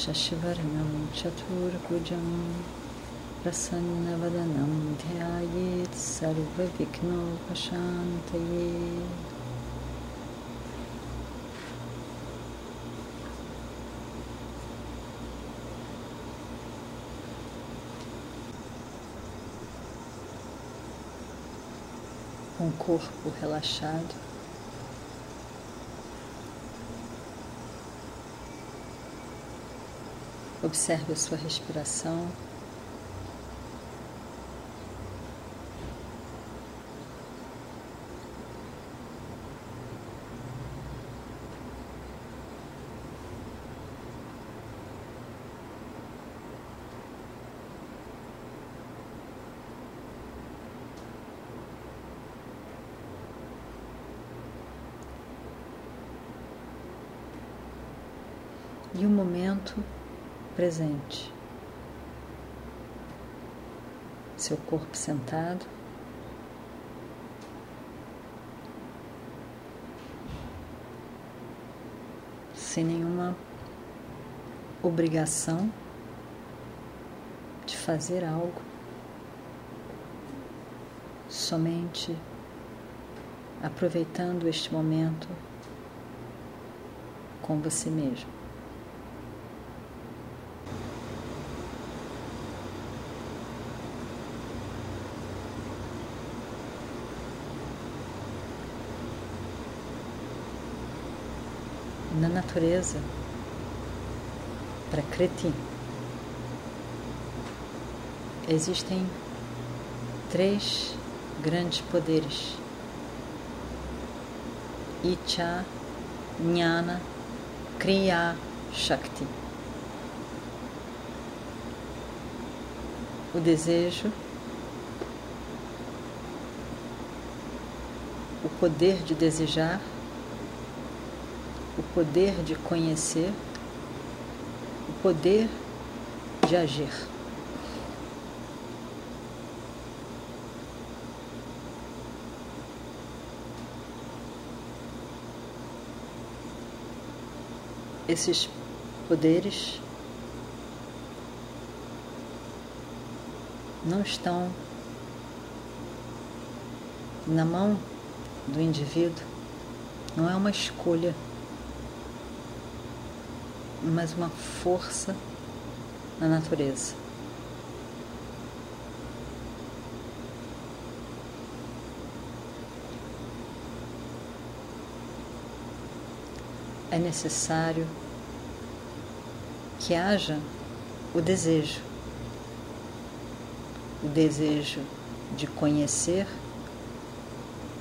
शशिवर्णं चतुर्भुजं प्रसन्नवदनं ध्यायेत् सर्वविघ्नोपशान्तये com o corpo relaxado. Observe a sua respiração. E o momento presente. Seu corpo sentado. Sem nenhuma obrigação de fazer algo, somente aproveitando este momento com você mesmo. Na natureza para Prakriti existem três grandes poderes: Icha, Jnana, Kriya, Shakti. O desejo, o poder de desejar o poder de conhecer, o poder de agir. Esses poderes não estão na mão do indivíduo, não é uma escolha mas uma força na natureza. É necessário que haja o desejo, o desejo de conhecer,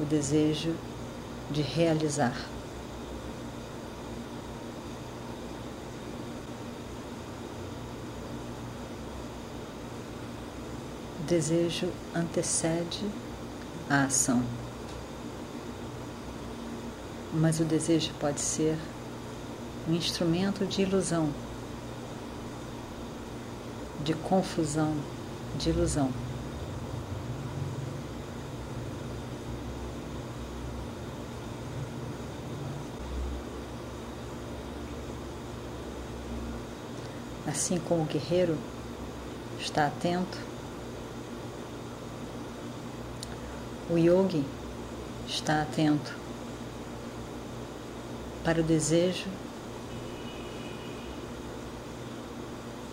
o desejo de realizar. Desejo antecede a ação. Mas o desejo pode ser um instrumento de ilusão, de confusão, de ilusão. Assim como o guerreiro está atento O yogi está atento para o desejo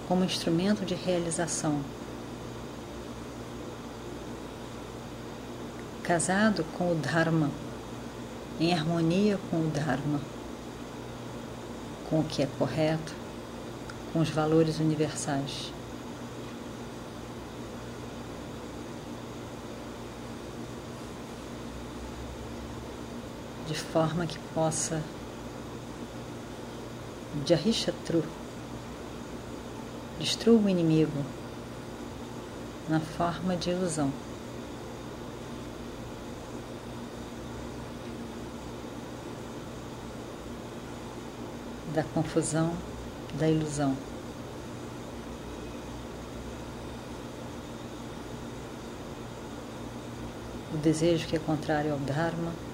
como instrumento de realização. Casado com o Dharma, em harmonia com o Dharma, com o que é correto, com os valores universais. De forma que possa Jahishatru Destrua o inimigo na forma de ilusão. Da confusão, da ilusão. O desejo que é contrário ao Dharma.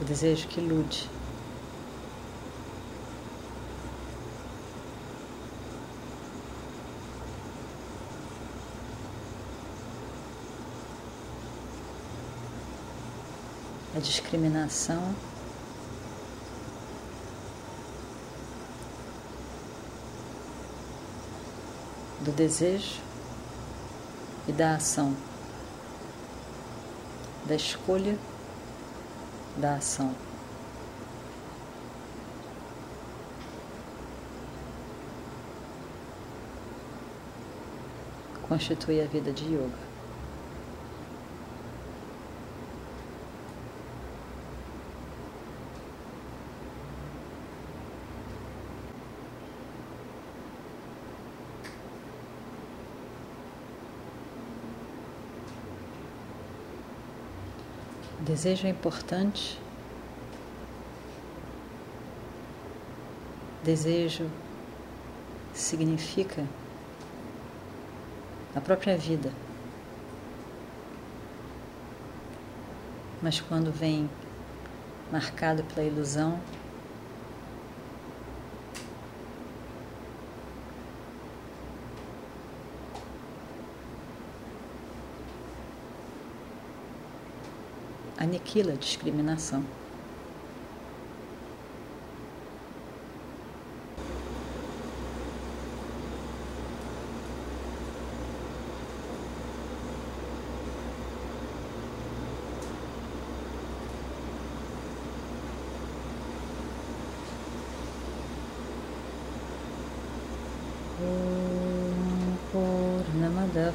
O desejo que ilude. a discriminação, do desejo e da ação, da escolha da ação. Constitui a vida de yoga. Desejo é importante. Desejo significa a própria vida. Mas quando vem marcado pela ilusão, aniquila a discriminação. Purnamadav